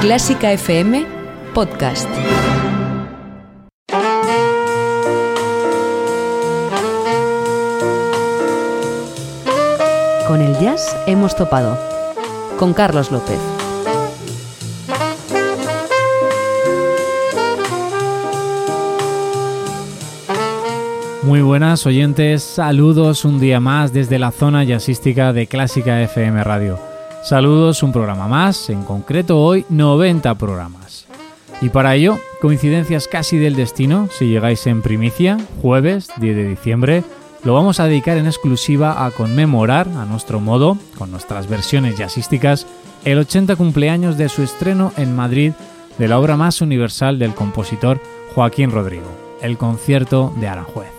Clásica FM Podcast. Con el jazz hemos topado. Con Carlos López. Muy buenas oyentes, saludos un día más desde la zona jazzística de Clásica FM Radio. Saludos, un programa más, en concreto hoy 90 programas. Y para ello, coincidencias casi del destino, si llegáis en primicia, jueves 10 de diciembre, lo vamos a dedicar en exclusiva a conmemorar, a nuestro modo, con nuestras versiones jazzísticas, el 80 cumpleaños de su estreno en Madrid de la obra más universal del compositor Joaquín Rodrigo, el concierto de Aranjuez.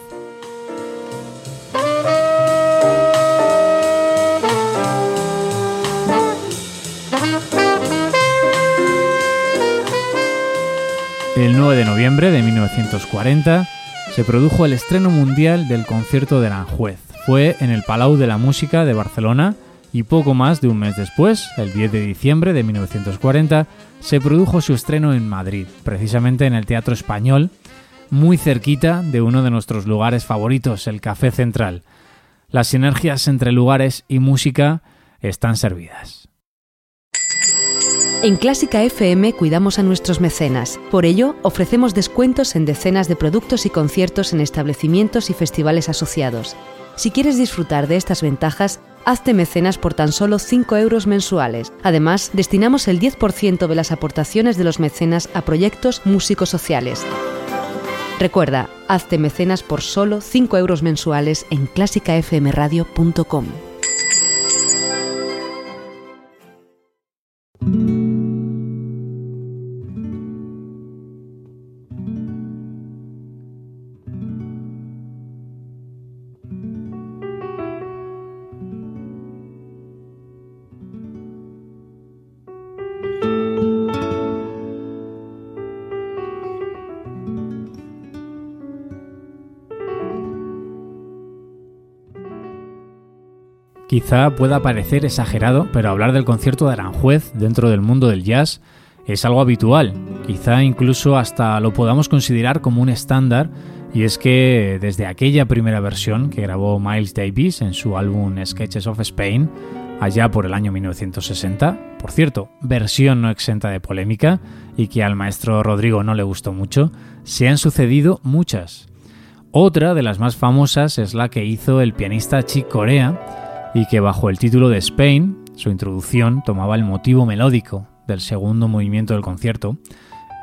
El 9 de noviembre de 1940 se produjo el estreno mundial del concierto de Aranjuez. Fue en el Palau de la Música de Barcelona y poco más de un mes después, el 10 de diciembre de 1940, se produjo su estreno en Madrid, precisamente en el Teatro Español, muy cerquita de uno de nuestros lugares favoritos, el Café Central. Las sinergias entre lugares y música están servidas. En Clásica FM cuidamos a nuestros mecenas. Por ello, ofrecemos descuentos en decenas de productos y conciertos en establecimientos y festivales asociados. Si quieres disfrutar de estas ventajas, hazte mecenas por tan solo 5 euros mensuales. Además, destinamos el 10% de las aportaciones de los mecenas a proyectos músicos sociales. Recuerda, hazte mecenas por solo 5 euros mensuales en clásicafmradio.com. Quizá pueda parecer exagerado, pero hablar del concierto de Aranjuez dentro del mundo del jazz es algo habitual. Quizá incluso hasta lo podamos considerar como un estándar, y es que desde aquella primera versión que grabó Miles Davis en su álbum Sketches of Spain, allá por el año 1960, por cierto, versión no exenta de polémica y que al maestro Rodrigo no le gustó mucho, se han sucedido muchas. Otra de las más famosas es la que hizo el pianista Chick Corea, y que bajo el título de Spain, su introducción tomaba el motivo melódico del segundo movimiento del concierto.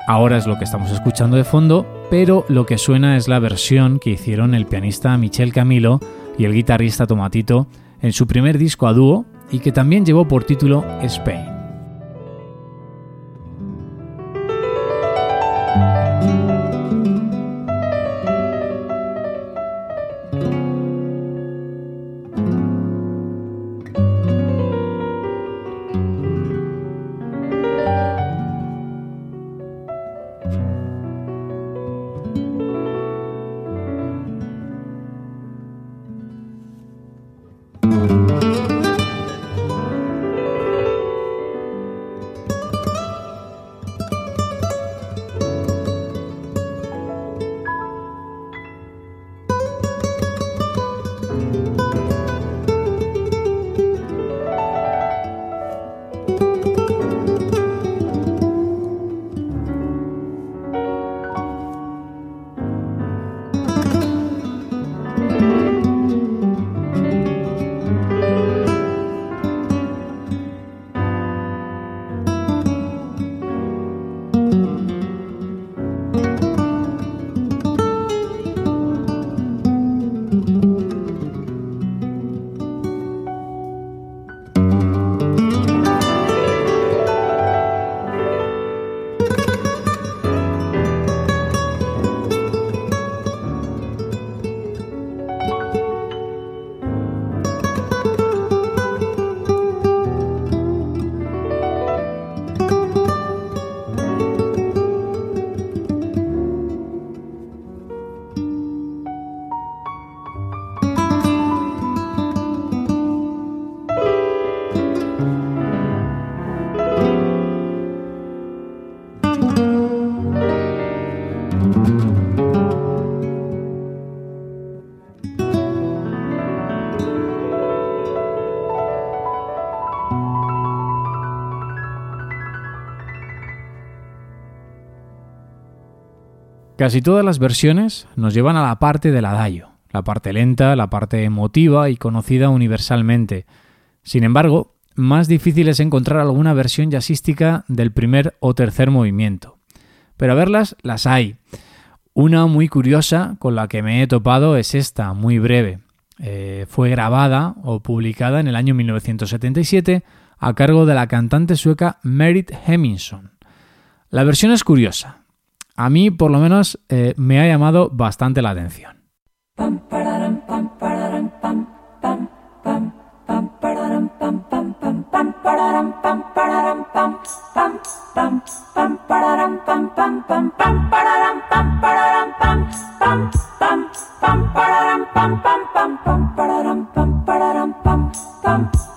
Ahora es lo que estamos escuchando de fondo, pero lo que suena es la versión que hicieron el pianista Michel Camilo y el guitarrista Tomatito en su primer disco a dúo y que también llevó por título Spain. Casi todas las versiones nos llevan a la parte del adagio, la parte lenta, la parte emotiva y conocida universalmente. Sin embargo, más difícil es encontrar alguna versión jazzística del primer o tercer movimiento. Pero a verlas, las hay. Una muy curiosa con la que me he topado es esta, muy breve. Eh, fue grabada o publicada en el año 1977 a cargo de la cantante sueca Merit Hemingson. La versión es curiosa, a mí por lo menos eh, me ha llamado bastante la atención. Bum.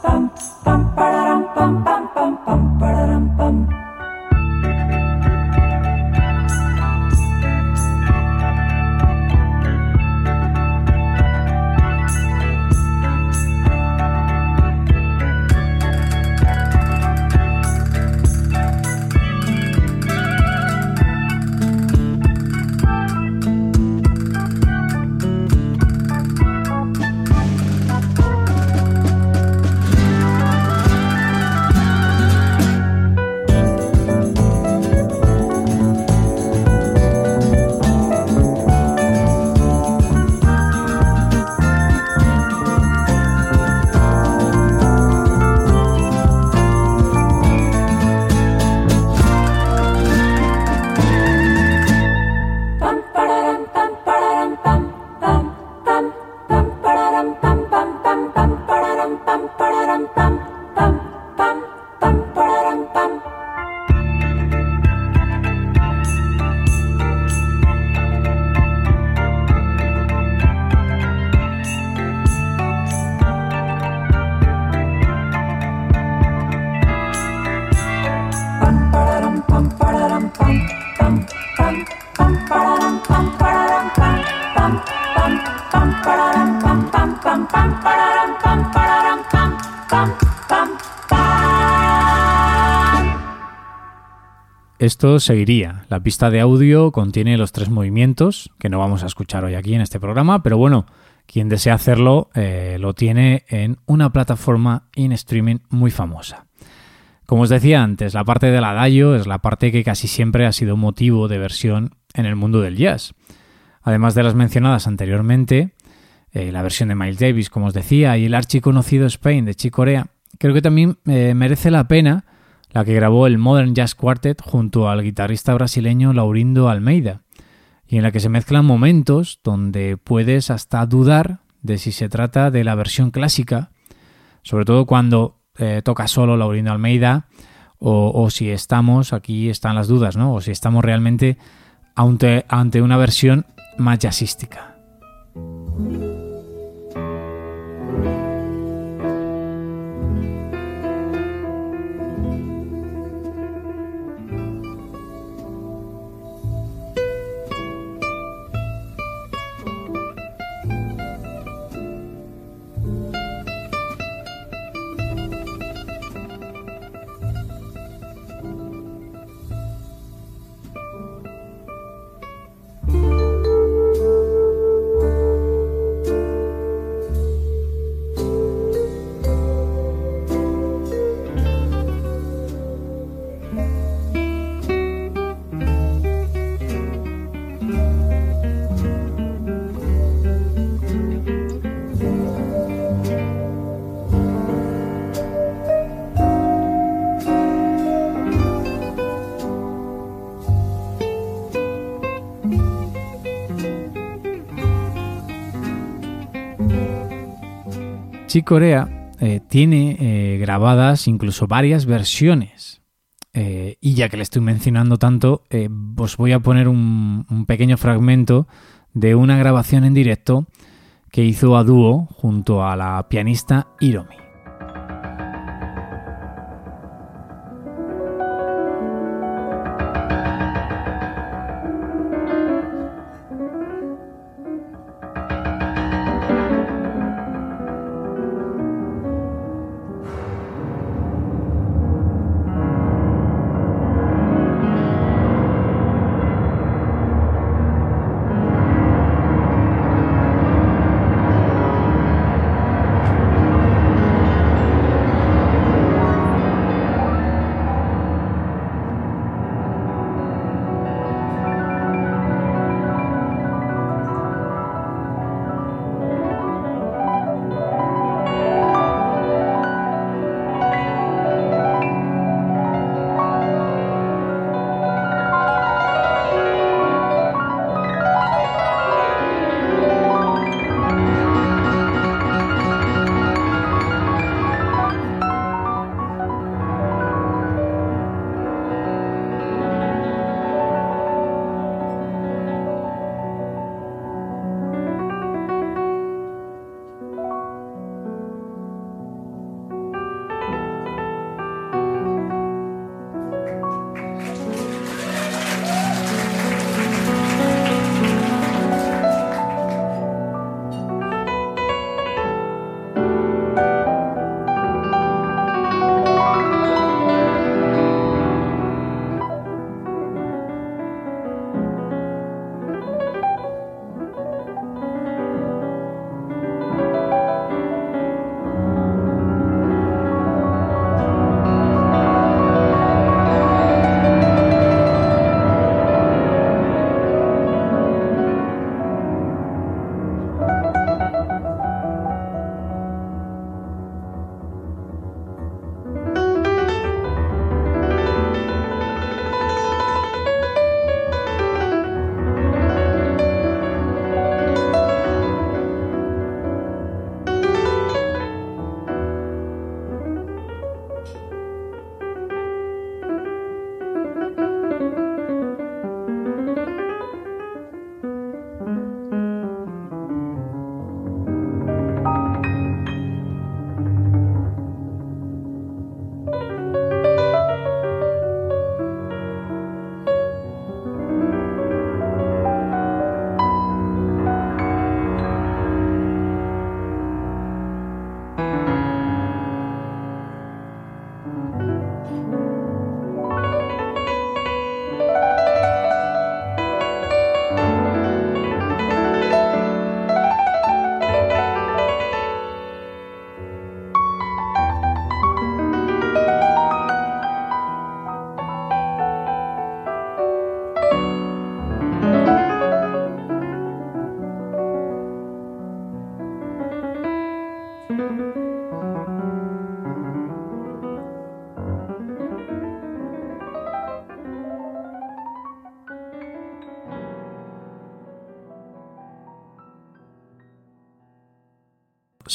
Esto seguiría. La pista de audio contiene los tres movimientos, que no vamos a escuchar hoy aquí en este programa, pero bueno, quien desea hacerlo eh, lo tiene en una plataforma in streaming muy famosa. Como os decía antes, la parte del adagio es la parte que casi siempre ha sido motivo de versión en el mundo del jazz. Además de las mencionadas anteriormente, eh, la versión de Miles Davis, como os decía, y el archiconocido Spain de Chick Corea, creo que también eh, merece la pena la que grabó el Modern Jazz Quartet junto al guitarrista brasileño Laurindo Almeida, y en la que se mezclan momentos donde puedes hasta dudar de si se trata de la versión clásica, sobre todo cuando eh, toca solo Laurindo Almeida, o, o, si estamos, aquí están las dudas, ¿no? O si estamos realmente ante, ante una versión más jazzística. Corea eh, tiene eh, grabadas incluso varias versiones. Eh, y ya que le estoy mencionando tanto, os voy a poner un, un, pequeño fragmento de una grabación en directo que hizo a dúo junto a la pianista Hiromi.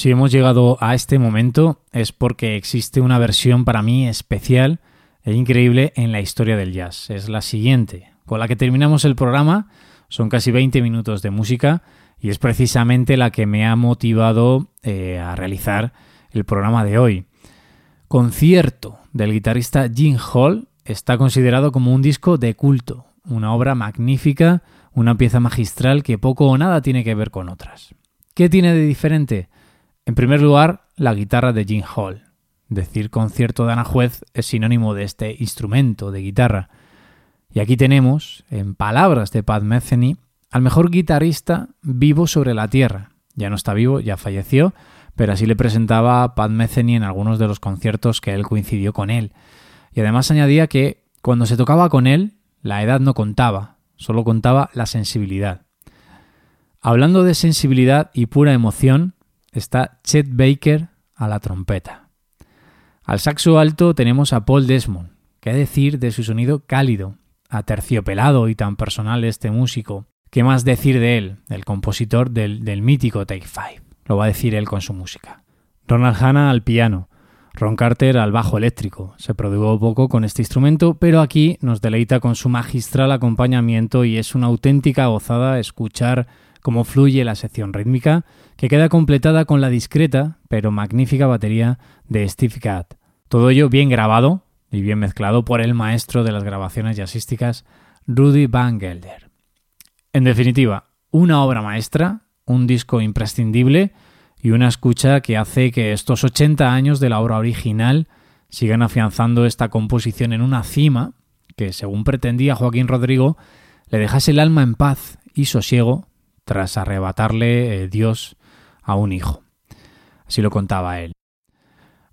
Si hemos llegado a este momento es porque existe una versión para mí especial e increíble en la historia del jazz. Es la siguiente, con la que terminamos el programa. Son casi 20 minutos de música y es precisamente la que me ha motivado eh, a realizar el programa de hoy. Concierto del guitarrista Jim Hall está considerado como un disco de culto, una obra magnífica, una pieza magistral que poco o nada tiene que ver con otras. ¿Qué tiene de diferente? En primer lugar, la guitarra de Jim Hall. Decir concierto de Juez es sinónimo de este instrumento de guitarra. Y aquí tenemos, en palabras de Pat Metheny, al mejor guitarrista vivo sobre la Tierra. Ya no está vivo, ya falleció, pero así le presentaba Pat Metheny en algunos de los conciertos que él coincidió con él. Y además añadía que cuando se tocaba con él, la edad no contaba, solo contaba la sensibilidad. Hablando de sensibilidad y pura emoción, está Chet Baker a la trompeta. Al saxo alto tenemos a Paul Desmond, ¿Qué decir de su sonido cálido, aterciopelado y tan personal este músico. ¿Qué más decir de él, el compositor del, del mítico Take Five? Lo va a decir él con su música. Ronald Hanna al piano, Ron Carter al bajo eléctrico. Se produjo poco con este instrumento, pero aquí nos deleita con su magistral acompañamiento y es una auténtica gozada escuchar cómo fluye la sección rítmica, que queda completada con la discreta pero magnífica batería de Steve Gadd. Todo ello bien grabado y bien mezclado por el maestro de las grabaciones jazzísticas, Rudy Van Gelder. En definitiva, una obra maestra, un disco imprescindible y una escucha que hace que estos 80 años de la obra original sigan afianzando esta composición en una cima que, según pretendía Joaquín Rodrigo, le dejase el alma en paz y sosiego tras arrebatarle eh, Dios a un hijo. Así lo contaba él.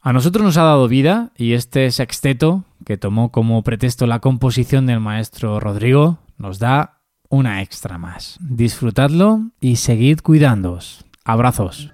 A nosotros nos ha dado vida y este sexteto, que tomó como pretexto la composición del maestro Rodrigo, nos da una extra más. Disfrutadlo y seguid cuidándoos. Abrazos.